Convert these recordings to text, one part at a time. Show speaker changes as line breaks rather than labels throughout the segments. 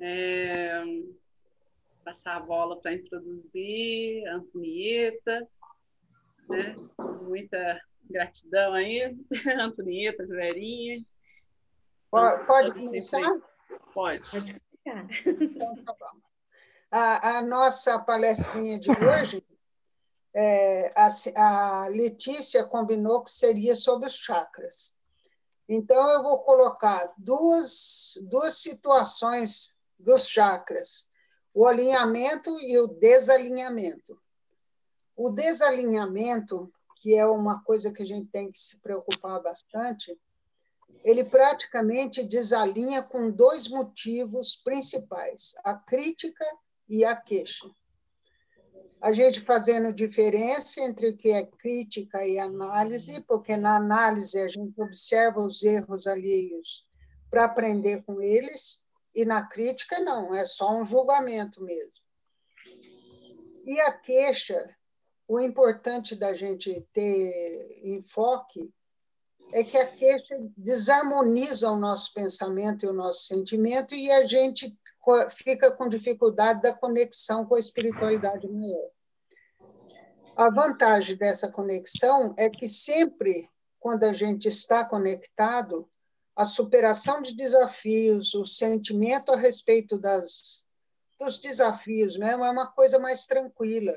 É, passar a bola para introduzir a Antonieta, né? Muita gratidão aí, Antonieta, Verinha.
Pode, pode começar?
Pode.
Então, tá bom. A, a nossa palestrinha de hoje, é, a, a Letícia combinou que seria sobre os chakras. Então, eu vou colocar duas, duas situações dos chakras: o alinhamento e o desalinhamento. O desalinhamento, que é uma coisa que a gente tem que se preocupar bastante, ele praticamente desalinha com dois motivos principais: a crítica e a queixa. A gente fazendo diferença entre o que é crítica e análise, porque na análise a gente observa os erros alheios para aprender com eles, e na crítica não, é só um julgamento mesmo. E a queixa, o importante da gente ter enfoque é que a queixa desarmoniza o nosso pensamento e o nosso sentimento e a gente fica com dificuldade da conexão com a espiritualidade maior. A vantagem dessa conexão é que sempre, quando a gente está conectado, a superação de desafios, o sentimento a respeito das, dos desafios mesmo é uma coisa mais tranquila.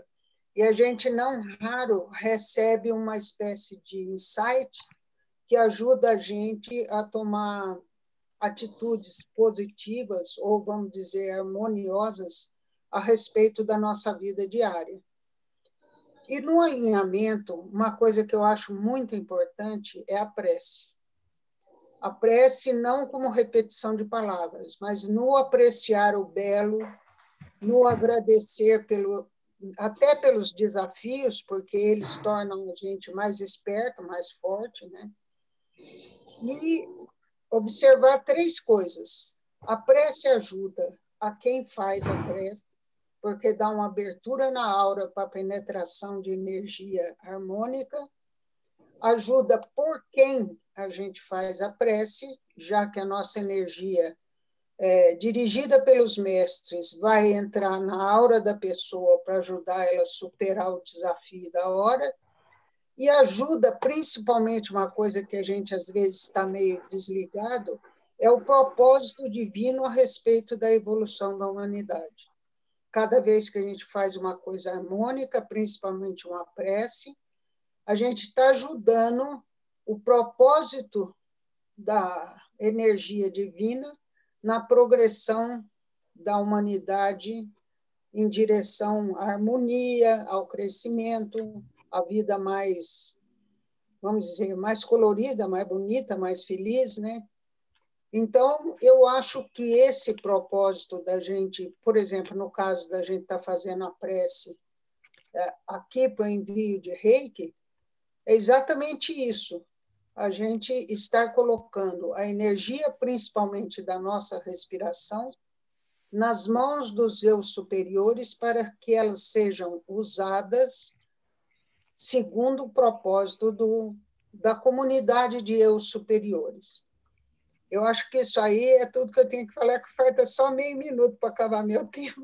E a gente não raro recebe uma espécie de insight que ajuda a gente a tomar atitudes positivas ou, vamos dizer, harmoniosas a respeito da nossa vida diária. E no alinhamento, uma coisa que eu acho muito importante é a prece. A prece não como repetição de palavras, mas no apreciar o belo, no agradecer pelo, até pelos desafios, porque eles tornam a gente mais esperto, mais forte, né? E observar três coisas. A prece ajuda a quem faz a prece, porque dá uma abertura na aura para penetração de energia harmônica. Ajuda por quem a gente faz a prece, já que a nossa energia é, dirigida pelos mestres vai entrar na aura da pessoa para ajudar ela a superar o desafio da hora e ajuda principalmente uma coisa que a gente às vezes está meio desligado, é o propósito divino a respeito da evolução da humanidade. Cada vez que a gente faz uma coisa harmônica, principalmente uma prece, a gente está ajudando o propósito da energia divina na progressão da humanidade em direção à harmonia, ao crescimento, a vida mais, vamos dizer, mais colorida, mais bonita, mais feliz, né? Então, eu acho que esse propósito da gente, por exemplo, no caso da gente estar tá fazendo a prece é, aqui para o envio de reiki, é exatamente isso. A gente estar colocando a energia, principalmente da nossa respiração, nas mãos dos eu superiores para que elas sejam usadas segundo o propósito do, da comunidade de eu superiores. Eu acho que isso aí é tudo que eu tenho que falar, que falta só meio minuto para acabar meu tempo.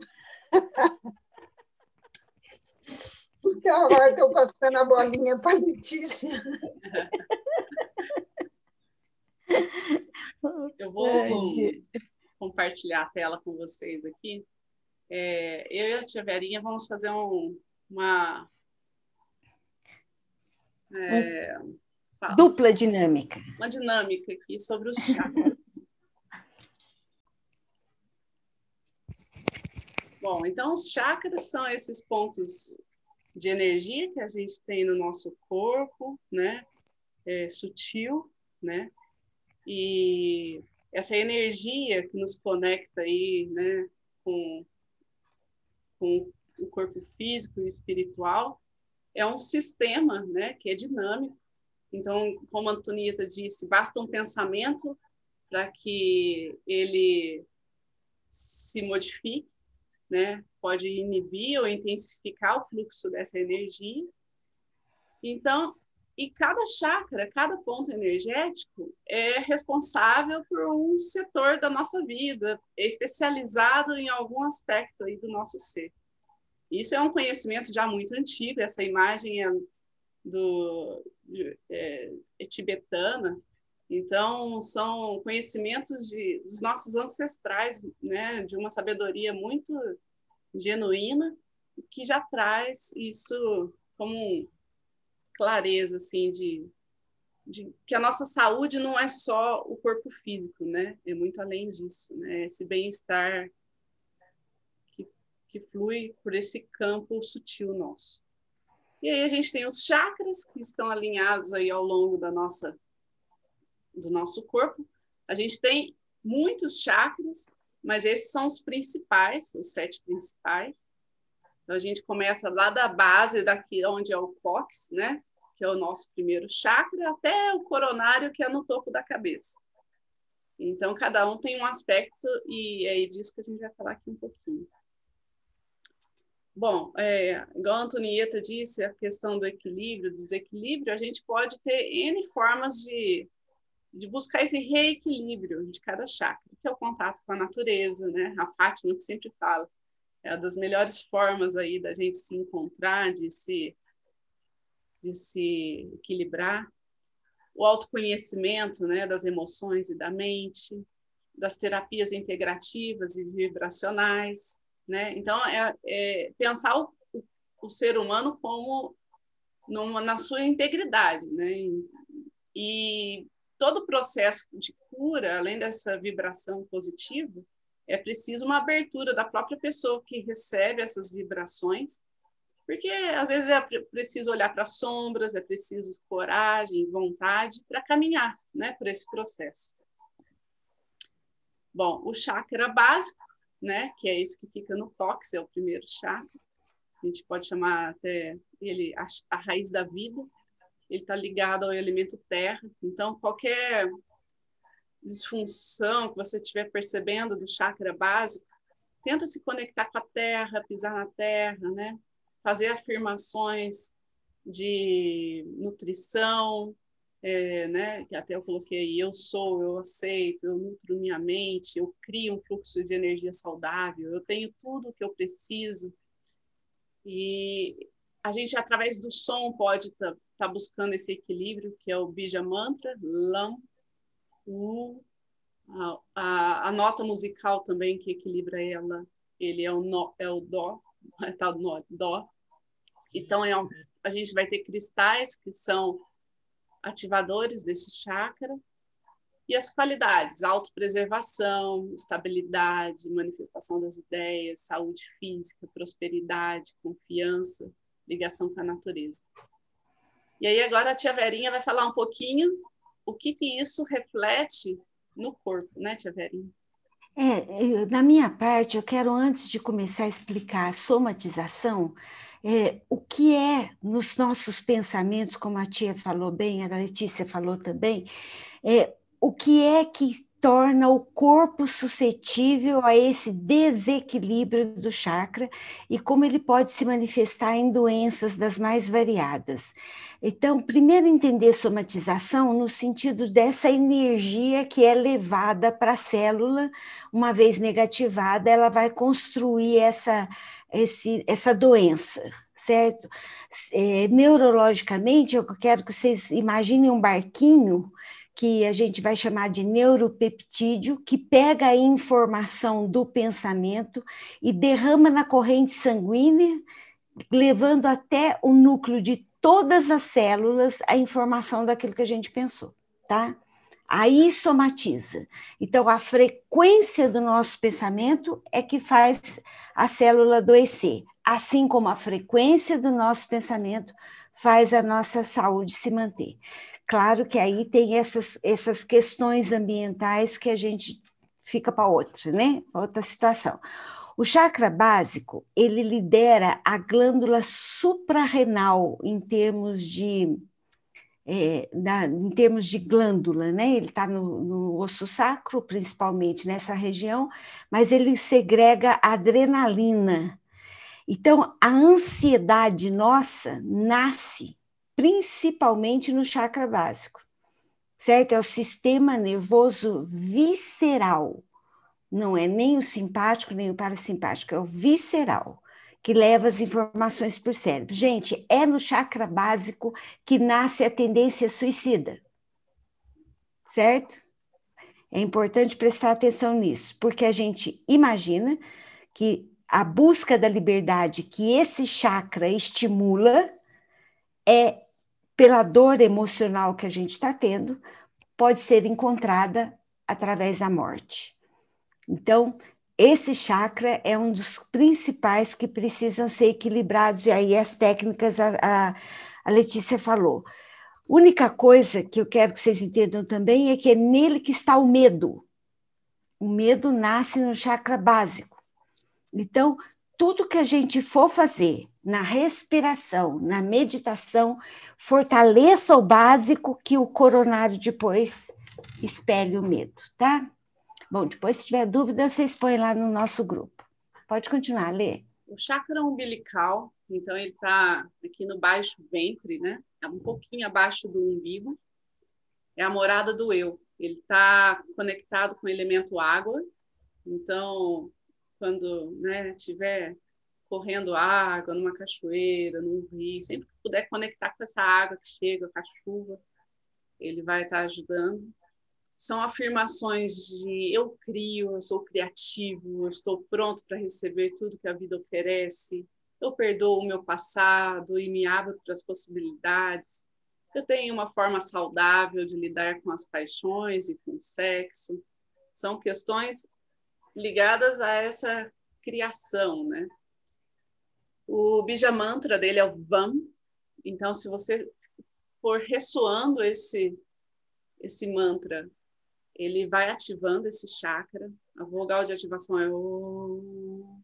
Então, agora estou passando a bolinha para a Letícia.
Eu vou compartilhar a tela com vocês aqui. É, eu e a Tia Verinha vamos fazer um, uma
é, Dupla dinâmica.
Uma dinâmica aqui sobre os chakras. Bom, então os chakras são esses pontos de energia que a gente tem no nosso corpo, né? É, sutil, né? E essa energia que nos conecta aí, né? Com, com o corpo físico e espiritual, é um sistema né, que é dinâmico. Então, como a Antonieta disse, basta um pensamento para que ele se modifique, né? pode inibir ou intensificar o fluxo dessa energia. Então, e cada chakra, cada ponto energético é responsável por um setor da nossa vida, é especializado em algum aspecto aí do nosso ser. Isso é um conhecimento já muito antigo, essa imagem é do é, é tibetana, então são conhecimentos de, dos nossos ancestrais, né, de uma sabedoria muito genuína que já traz isso como clareza assim de, de, que a nossa saúde não é só o corpo físico, né? É muito além disso, né? Esse bem-estar que, que flui por esse campo sutil nosso. E aí a gente tem os chakras que estão alinhados aí ao longo da nossa do nosso corpo. A gente tem muitos chakras, mas esses são os principais, os sete principais. Então a gente começa lá da base daqui onde é o cóccix, né? Que é o nosso primeiro chakra, até o coronário que é no topo da cabeça. Então cada um tem um aspecto e é disso que a gente vai falar aqui um pouquinho. Bom, é, igual a Antonieta disse, a questão do equilíbrio, do desequilíbrio, a gente pode ter N formas de, de buscar esse reequilíbrio de cada chakra, que é o contato com a natureza, né? A Fátima que sempre fala, é uma das melhores formas aí da gente se encontrar, de se, de se equilibrar. O autoconhecimento, né, das emoções e da mente, das terapias integrativas e vibracionais, né? Então, é, é pensar o, o, ser humano como numa, na sua integridade. Né? E todo o processo de cura, além dessa vibração positiva, é preciso uma abertura da própria pessoa que recebe essas vibrações, porque às vezes é preciso olhar para as sombras, é preciso coragem, vontade para caminhar né, por esse processo. Bom, o chakra básico né? Que é esse que fica no cóccix, é o primeiro chakra. A gente pode chamar até ele a, a raiz da vida. Ele está ligado ao elemento terra. Então, qualquer disfunção que você estiver percebendo do chakra básico, tenta se conectar com a terra, pisar na terra, né? Fazer afirmações de nutrição, é, né, que até eu coloquei, eu sou, eu aceito, eu nutro minha mente, eu crio um fluxo de energia saudável, eu tenho tudo o que eu preciso. E a gente, através do som, pode estar tá, tá buscando esse equilíbrio, que é o Bija Mantra, Lam, U, a, a, a, nota musical também que equilibra ela, ele é o, no, é o Dó, tá, no, Dó. Então, é, a gente vai ter cristais que são ativadores desse chakra. E as qualidades, autopreservação, estabilidade, manifestação das ideias, saúde física, prosperidade, confiança, ligação com a natureza. E aí agora a tia Verinha vai falar um pouquinho o que, que isso reflete no corpo, né, tia Verinha?
É, na minha parte, eu quero, antes de começar a explicar a somatização, é, o que é nos nossos pensamentos, como a tia falou bem, a Letícia falou também, é, o que é que torna o corpo suscetível a esse desequilíbrio do chakra e como ele pode se manifestar em doenças das mais variadas. Então, primeiro entender somatização no sentido dessa energia que é levada para a célula, uma vez negativada, ela vai construir essa esse, essa doença, certo? É, neurologicamente, eu quero que vocês imaginem um barquinho que a gente vai chamar de neuropeptídeo, que pega a informação do pensamento e derrama na corrente sanguínea, levando até o núcleo de todas as células a informação daquilo que a gente pensou, tá? Aí somatiza. Então, a frequência do nosso pensamento é que faz a célula adoecer, assim como a frequência do nosso pensamento faz a nossa saúde se manter. Claro que aí tem essas, essas questões ambientais que a gente fica para outra, né? Outra situação. O chakra básico, ele lidera a glândula suprarrenal em termos de é, na, em termos de glândula, né? Ele está no, no, osso sacro, principalmente nessa região, mas ele segrega adrenalina. Então, a ansiedade nossa nasce principalmente no chakra básico, certo? É o sistema nervoso visceral, não é nem o simpático nem o parasimpático, é o visceral que leva as informações para o cérebro. Gente, é no chakra básico que nasce a tendência suicida, certo? É importante prestar atenção nisso, porque a gente imagina que a busca da liberdade que esse chakra estimula é pela dor emocional que a gente está tendo, pode ser encontrada através da morte. Então, esse chakra é um dos principais que precisam ser equilibrados, e aí as técnicas a, a, a Letícia falou. Única coisa que eu quero que vocês entendam também é que é nele que está o medo. O medo nasce no chakra básico. Então, tudo que a gente for fazer na respiração, na meditação, fortaleça o básico que o coronário depois espelhe o medo, tá? Bom, depois, se tiver dúvida, vocês põem lá no nosso grupo. Pode continuar, Lê.
O chakra umbilical, então, ele está aqui no baixo ventre, né? É um pouquinho abaixo do umbigo. É a morada do eu. Ele está conectado com o elemento água. Então, quando né, tiver correndo água numa cachoeira, num rio, sempre que puder conectar com essa água que chega, com a chuva, ele vai estar ajudando são afirmações de eu crio, eu sou criativo, eu estou pronto para receber tudo que a vida oferece, eu perdoo o meu passado e me abro para as possibilidades, eu tenho uma forma saudável de lidar com as paixões e com o sexo. São questões ligadas a essa criação, né? O bija mantra dele é o Vam. Então, se você for ressoando esse esse mantra ele vai ativando esse chakra. A vogal de ativação é O.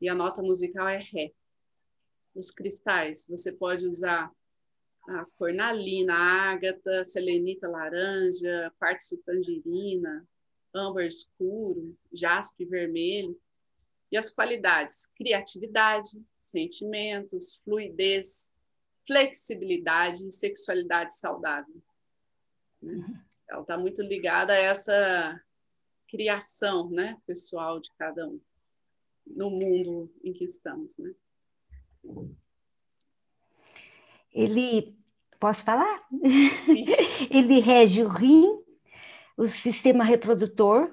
E a nota musical é Ré. Os cristais, você pode usar a cornalina, a ágata, selenita laranja, quartzo tangerina, âmbar escuro, jaspe vermelho. E as qualidades: criatividade, sentimentos, fluidez, flexibilidade e sexualidade saudável. Uhum ela está muito ligada a essa criação né, pessoal de cada um no mundo em que estamos. Né?
Ele, posso falar? Ele rege o rim, o sistema reprodutor,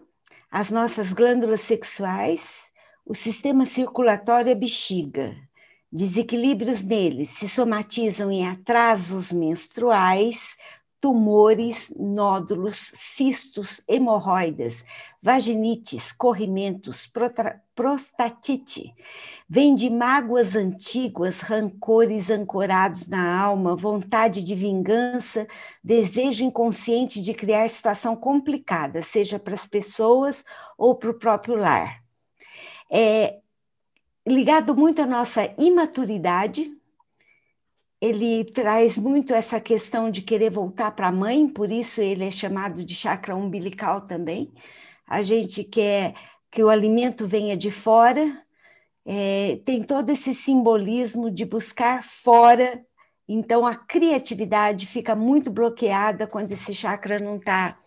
as nossas glândulas sexuais, o sistema circulatório e a bexiga. Desequilíbrios neles se somatizam em atrasos menstruais, tumores, nódulos, cistos, hemorroidas, vaginites, corrimentos, prostatite. Vem de mágoas antigas, rancores ancorados na alma, vontade de vingança, desejo inconsciente de criar situação complicada, seja para as pessoas ou para o próprio lar. É ligado muito à nossa imaturidade, ele traz muito essa questão de querer voltar para a mãe, por isso ele é chamado de chakra umbilical também. A gente quer que o alimento venha de fora, é, tem todo esse simbolismo de buscar fora, então a criatividade fica muito bloqueada quando esse chakra não está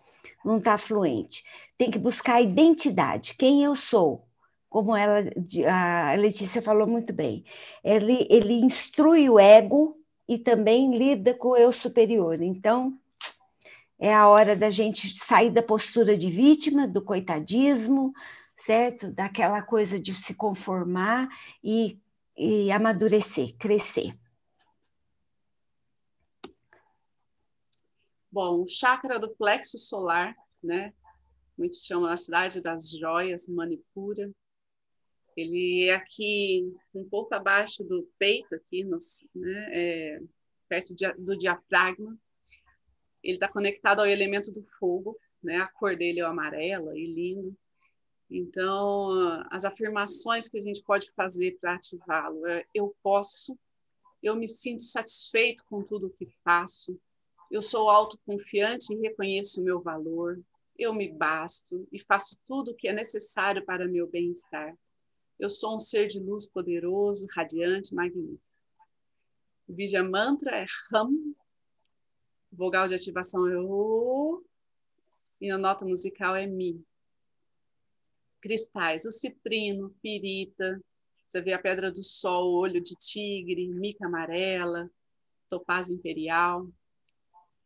não tá fluente. Tem que buscar a identidade, quem eu sou, como ela, a Letícia falou muito bem. Ele, ele instrui o ego e também lida com o eu superior. Então, é a hora da gente sair da postura de vítima, do coitadismo, certo? Daquela coisa de se conformar e, e amadurecer, crescer.
Bom, o chakra do plexo solar, né? Muitos chamam a cidade das joias, Manipura. Ele é aqui um pouco abaixo do peito, aqui nos, né, é, perto de, do diafragma. Ele está conectado ao elemento do fogo, né? A cor dele é amarela e lindo. Então, as afirmações que a gente pode fazer para ativá-lo é: eu posso, eu me sinto satisfeito com tudo o que faço, eu sou autoconfiante e reconheço o meu valor, eu me basto e faço tudo o que é necessário para meu bem-estar. Eu sou um ser de luz poderoso, radiante, magnífico. O Bija Mantra é Ram. Vogal de ativação é O. E a nota musical é Mi. Cristais, o citrino, pirita, você vê a pedra do sol, olho de tigre, mica amarela, topázio imperial.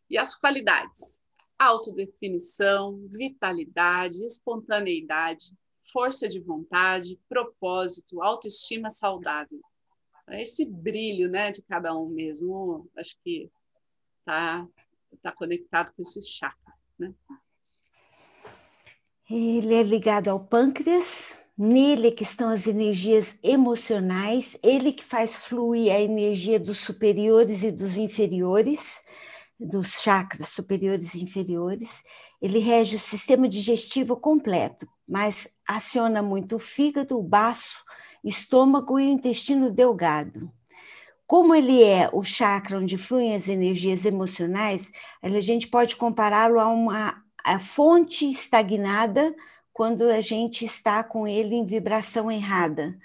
E as qualidades: autodefinição, vitalidade, espontaneidade, força de vontade, propósito, autoestima saudável. Esse brilho, né, de cada um mesmo, acho que tá tá conectado com esse chakra, né?
Ele é ligado ao pâncreas, nele que estão as energias emocionais, ele que faz fluir a energia dos superiores e dos inferiores, dos chakras superiores e inferiores. Ele rege o sistema digestivo completo, mas aciona muito o fígado, o baço, estômago e o intestino delgado. Como ele é o chakra onde fluem as energias emocionais, a gente pode compará-lo a uma a fonte estagnada quando a gente está com ele em vibração errada.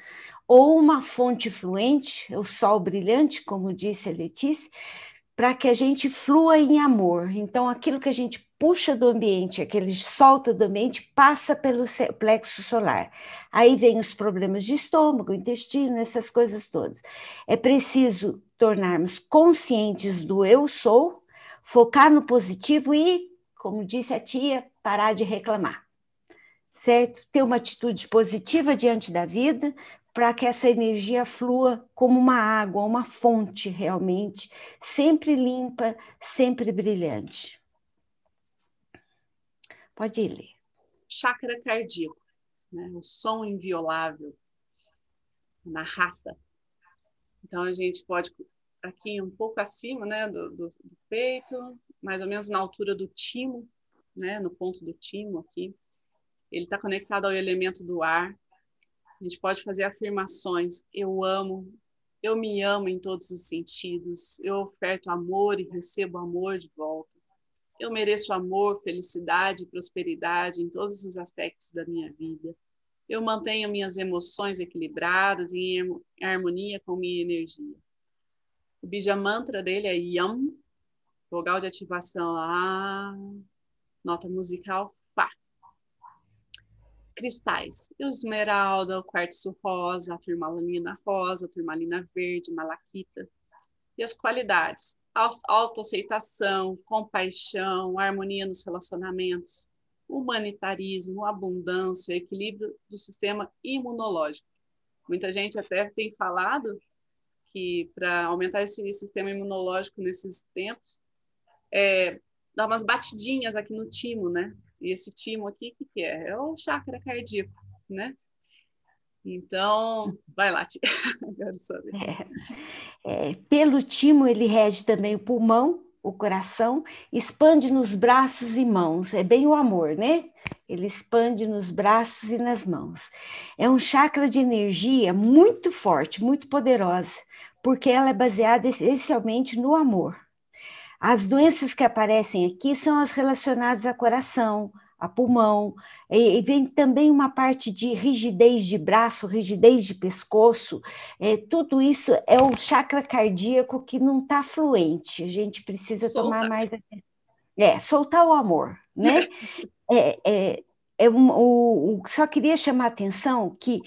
Ou uma fonte fluente, o sol brilhante, como disse a Letícia, para que a gente flua em amor. Então, aquilo que a gente puxa do ambiente, aquele solta do ambiente, passa pelo plexo solar. Aí vem os problemas de estômago, intestino, essas coisas todas. É preciso tornarmos conscientes do eu sou, focar no positivo e como disse a tia, parar de reclamar, certo? Ter uma atitude positiva diante da vida para que essa energia flua como uma água, uma fonte realmente, sempre limpa, sempre brilhante. Pode ir ler.
Chakra cardíaco, né? o som inviolável na rata. Então a gente pode aqui um pouco acima né, do, do, do peito, mais ou menos na altura do timo, né, no ponto do timo aqui. Ele está conectado ao elemento do ar. A gente pode fazer afirmações: eu amo, eu me amo em todos os sentidos, eu oferto amor e recebo amor de volta. Eu mereço amor, felicidade prosperidade em todos os aspectos da minha vida. Eu mantenho minhas emoções equilibradas e em harmonia com minha energia. O bija mantra dele é Yam, Vogal de ativação A, nota musical Cristais, esmeralda, quartzo rosa, turmalina rosa, turmalina verde, malaquita. E as qualidades, autoaceitação, compaixão, harmonia nos relacionamentos, humanitarismo, abundância, equilíbrio do sistema imunológico. Muita gente até tem falado que para aumentar esse sistema imunológico nesses tempos, é, dar umas batidinhas aqui no timo, né? E esse timo aqui, o que, que é? É o chakra cardíaco, né? Então, vai lá, tia.
É, é, pelo timo, ele rege também o pulmão, o coração, expande nos braços e mãos. É bem o amor, né? Ele expande nos braços e nas mãos. É um chakra de energia muito forte, muito poderosa, porque ela é baseada essencialmente no amor. As doenças que aparecem aqui são as relacionadas a coração, a pulmão, e, vem também uma parte de rigidez de braço, rigidez de pescoço, é, tudo isso é o chakra cardíaco que não está fluente, a gente precisa tomar mais. É, soltar o amor, né? é, é, é um, o, só queria chamar a atenção que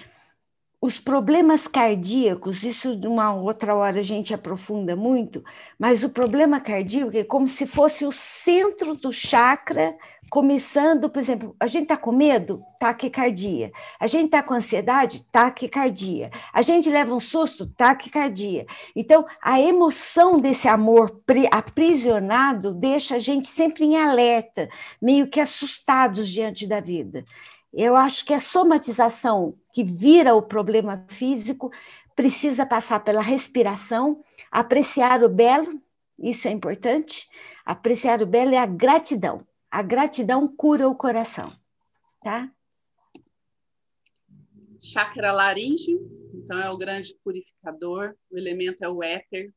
os problemas cardíacos, isso de uma outra hora a gente aprofunda muito, mas o problema cardíaco é como se fosse o centro do chakra, começando, por exemplo, a gente está com medo, taquicardia. A gente está com ansiedade, taquicardia. A gente leva um susto, taquicardia. Então, a emoção desse amor aprisionado deixa a gente sempre em alerta, meio que assustados diante da vida. Eu acho que a somatização que vira o problema físico precisa passar pela respiração, apreciar o belo, isso é importante. Apreciar o belo é a gratidão. A gratidão cura o coração, tá?
Chakra laríngeo, então é o grande purificador, o elemento é o éter.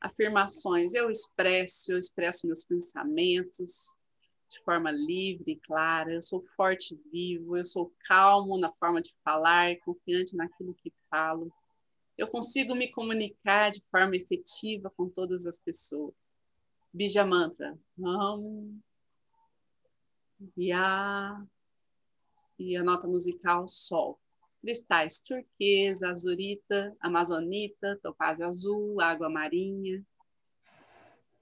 Afirmações, eu expresso, eu expresso meus pensamentos, de forma livre e clara, eu sou forte e vivo, eu sou calmo na forma de falar, confiante naquilo que falo. Eu consigo me comunicar de forma efetiva com todas as pessoas. Bija Mantra. Hum, e a, e a nota musical Sol. Cristais turquesa, azurita, amazonita, topázio azul, água marinha.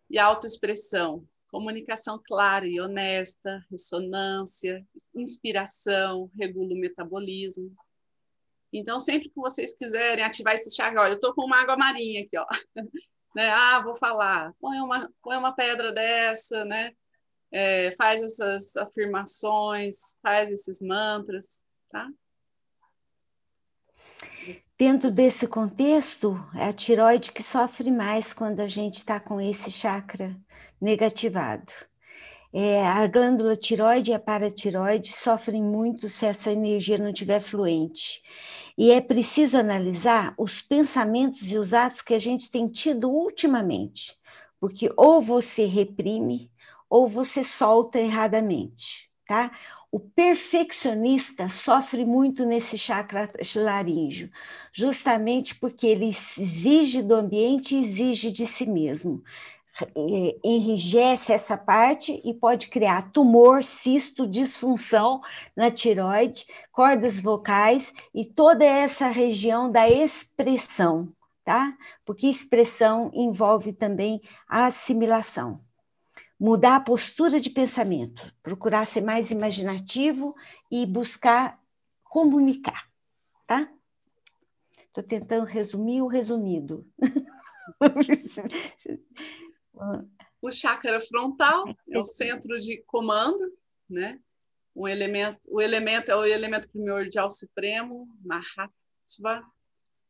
E autoexpressão, comunicação clara e honesta, ressonância, inspiração, regula o metabolismo. Então, sempre que vocês quiserem ativar esse chakra, olha, eu estou com uma água marinha aqui, ó. né? Ah, vou falar, põe uma, põe uma pedra dessa, né? É, faz essas afirmações, faz esses mantras, tá?
Dentro desse contexto, é a tiroide que sofre mais quando a gente está com esse chakra negativado. É, a glândula tiroide e a paratiroide sofrem muito se essa energia não estiver fluente. E é preciso analisar os pensamentos e os atos que a gente tem tido ultimamente, porque ou você reprime ou você solta erradamente, tá? O perfeccionista sofre muito nesse chakra laríngeo, justamente porque ele exige do ambiente e exige de si mesmo. Enrijece essa parte e pode criar tumor, cisto, disfunção na tiroide, cordas vocais e toda essa região da expressão, tá? Porque expressão envolve também a assimilação. Mudar a postura de pensamento, procurar ser mais imaginativo e buscar comunicar, tá? Estou tentando resumir o resumido.
O chakra frontal é o centro de comando, né? O elemento, o elemento é o elemento primordial supremo, Mahatma.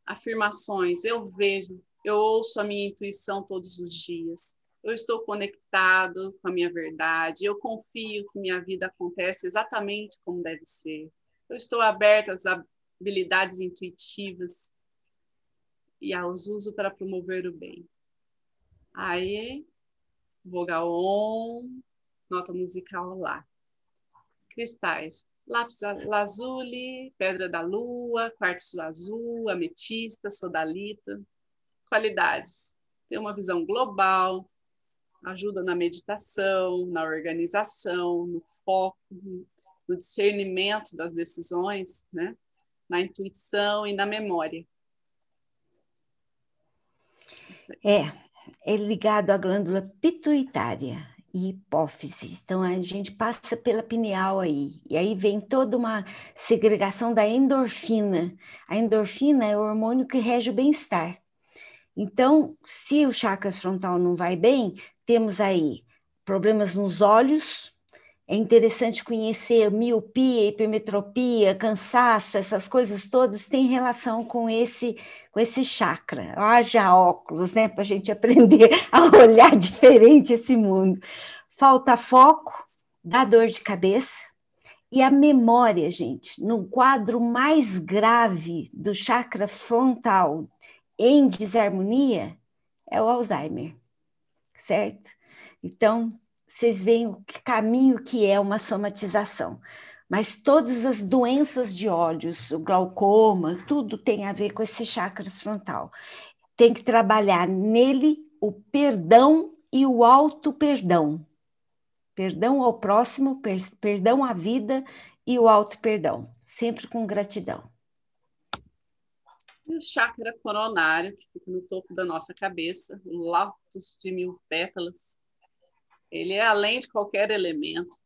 Afirmações, eu vejo, eu ouço a minha intuição todos os dias. Eu estou conectado com a minha verdade, eu confio que minha vida acontece exatamente como deve ser. Eu estou aberta às habilidades intuitivas e aos uso para promover o bem. Aí, vogal on, nota musical lá. Cristais, lápis lazuli, pedra da lua, quartzo azul, ametista, sodalita. Qualidades, ter uma visão global, ajuda na meditação, na organização, no foco, no discernimento das decisões, né? na intuição e na memória.
É, é ligado à glândula pituitária e hipófise. Então a gente passa pela pineal aí, e aí vem toda uma segregação da endorfina. A endorfina é o hormônio que rege o bem-estar. Então, se o chakra frontal não vai bem, temos aí problemas nos olhos, é interessante conhecer miopia, hipermetropia, cansaço, essas coisas todas têm relação com esse com esse chakra. Haja óculos, né, para a gente aprender a olhar diferente esse mundo. Falta foco, dá dor de cabeça e a memória, gente. No quadro mais grave do chakra frontal em desarmonia é o Alzheimer, certo? Então, vocês veem o caminho que é uma somatização. Mas todas as doenças de olhos, o glaucoma, tudo tem a ver com esse chakra frontal. Tem que trabalhar nele o perdão e o auto-perdão. Perdão ao próximo, per perdão à vida e o auto-perdão, sempre com gratidão.
E o chakra coronário, que fica no topo da nossa cabeça, o lótus de mil pétalas, ele é além de qualquer elemento.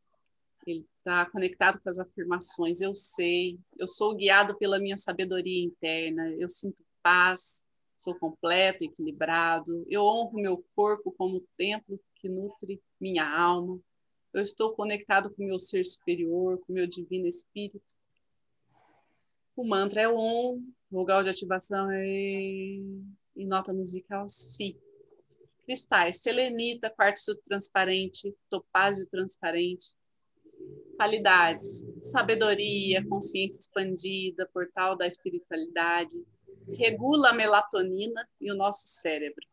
Está conectado com as afirmações. Eu sei, eu sou guiado pela minha sabedoria interna, eu sinto paz, sou completo, equilibrado. Eu honro meu corpo como templo que nutre minha alma. Eu estou conectado com meu ser superior, com meu divino espírito. O mantra é Om, vogal de ativação é e nota musical Si cristais, selenita, quartzo transparente, topázio transparente. Qualidades, sabedoria, consciência expandida, portal da espiritualidade, regula a melatonina e o nosso cérebro.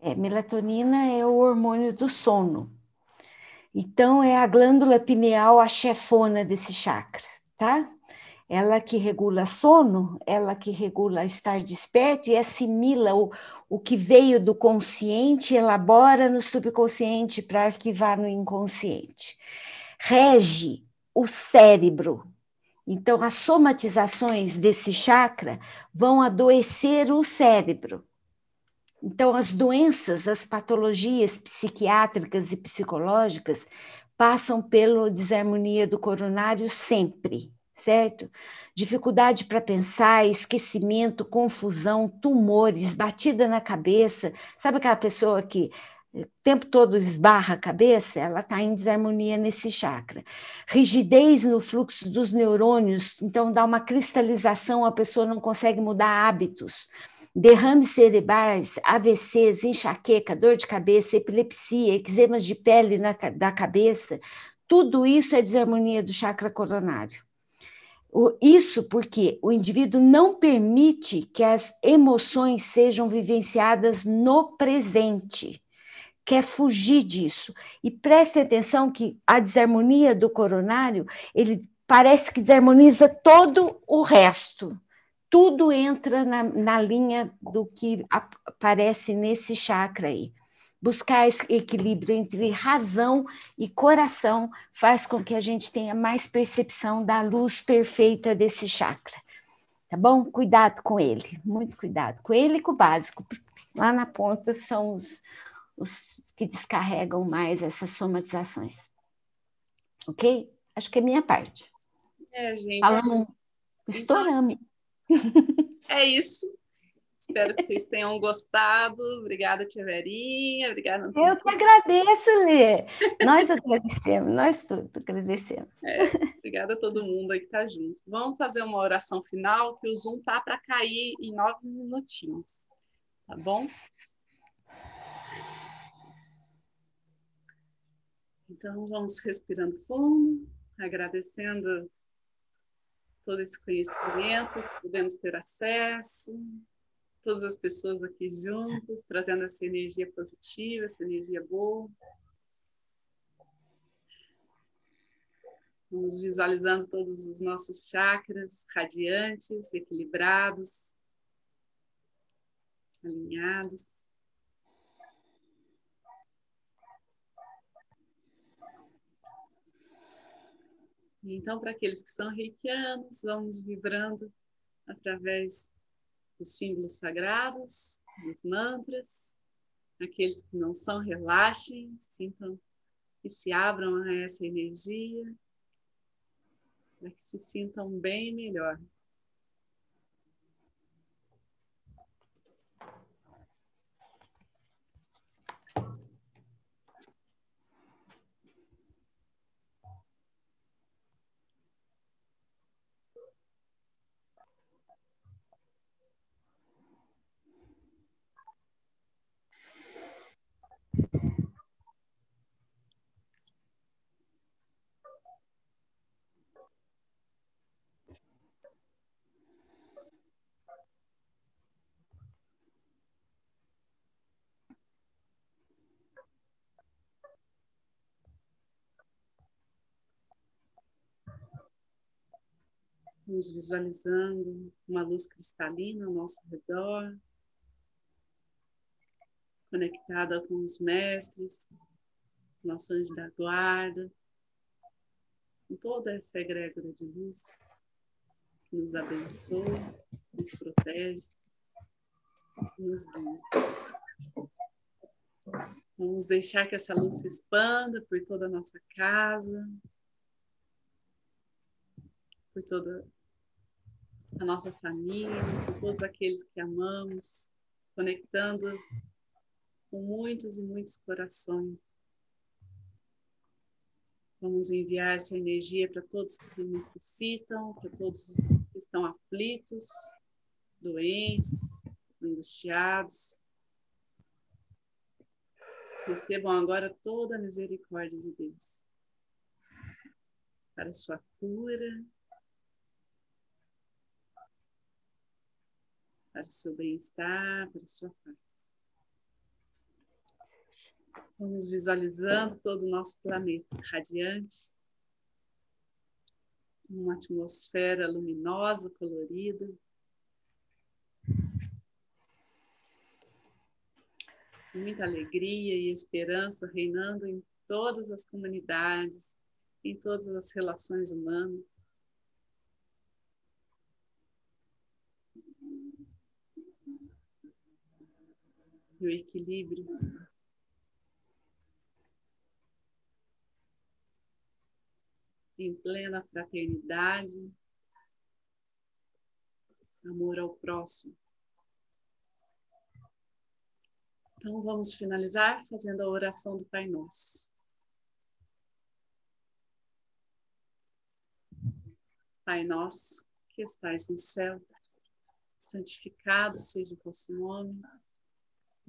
É, melatonina é o hormônio do sono. Então, é a glândula pineal a chefona desse chakra, tá? Ela que regula sono, ela que regula estar desperto e assimila o, o que veio do consciente, elabora no subconsciente para arquivar no inconsciente. Rege o cérebro. Então, as somatizações desse chakra vão adoecer o cérebro. Então, as doenças, as patologias psiquiátricas e psicológicas passam pela desarmonia do coronário sempre certo? Dificuldade para pensar, esquecimento, confusão, tumores, batida na cabeça. Sabe aquela pessoa que o tempo todo esbarra a cabeça? Ela está em desarmonia nesse chakra. Rigidez no fluxo dos neurônios, então dá uma cristalização, a pessoa não consegue mudar hábitos derrames cerebrais, AVCs, enxaqueca, dor de cabeça, epilepsia, eczemas de pele na, da cabeça, tudo isso é desarmonia do chakra coronário. Isso porque o indivíduo não permite que as emoções sejam vivenciadas no presente, quer fugir disso. E preste atenção que a desarmonia do coronário, ele parece que desarmoniza todo o resto. Tudo entra na, na linha do que aparece nesse chakra aí buscar esse equilíbrio entre razão e coração faz com que a gente tenha mais percepção da luz perfeita desse chakra. Tá bom? Cuidado com ele, muito cuidado com ele e com o básico. Lá na ponta são os, os que descarregam mais essas somatizações. Ok? Acho que é minha parte.
É, gente.
Falamos, estouramos.
É isso. Espero que vocês tenham gostado. Obrigada, Tia Verinha. Obrigada,
Antônio. Eu que agradeço, Lê. Nós agradecemos, nós tudo agradecemos.
É, obrigada a todo mundo aí que está junto. Vamos fazer uma oração final, que o Zoom tá para cair em nove minutinhos. Tá bom? Então, vamos respirando fundo, agradecendo todo esse conhecimento que podemos ter acesso, todas as pessoas aqui juntas, trazendo essa energia positiva, essa energia boa. Vamos visualizando todos os nossos chakras radiantes, equilibrados, alinhados. Então, para aqueles que são reikianos, vamos vibrando através dos símbolos sagrados, dos mantras. Aqueles que não são, relaxem, sintam e se abram a essa energia, para que se sintam bem melhor. Vamos visualizando uma luz cristalina ao nosso redor, conectada com os mestres, nosso anjo da guarda, com toda essa egrégora de luz que nos abençoa, nos protege, nos guia. Vamos deixar que essa luz se expanda por toda a nossa casa, por toda a nossa família, por todos aqueles que amamos, conectando com muitos e muitos corações. Vamos enviar essa energia para todos que necessitam, para todos que estão aflitos, doentes, angustiados. Recebam agora toda a misericórdia de Deus para sua cura, para o seu bem-estar, para a sua paz. Vamos visualizando todo o nosso planeta radiante, uma atmosfera luminosa, colorida. Muita alegria e esperança reinando em todas as comunidades, em todas as relações humanas. E o equilíbrio em plena fraternidade, amor ao próximo. Então vamos finalizar fazendo a oração do Pai Nosso. Pai nosso, que estais no céu, santificado seja o vosso nome.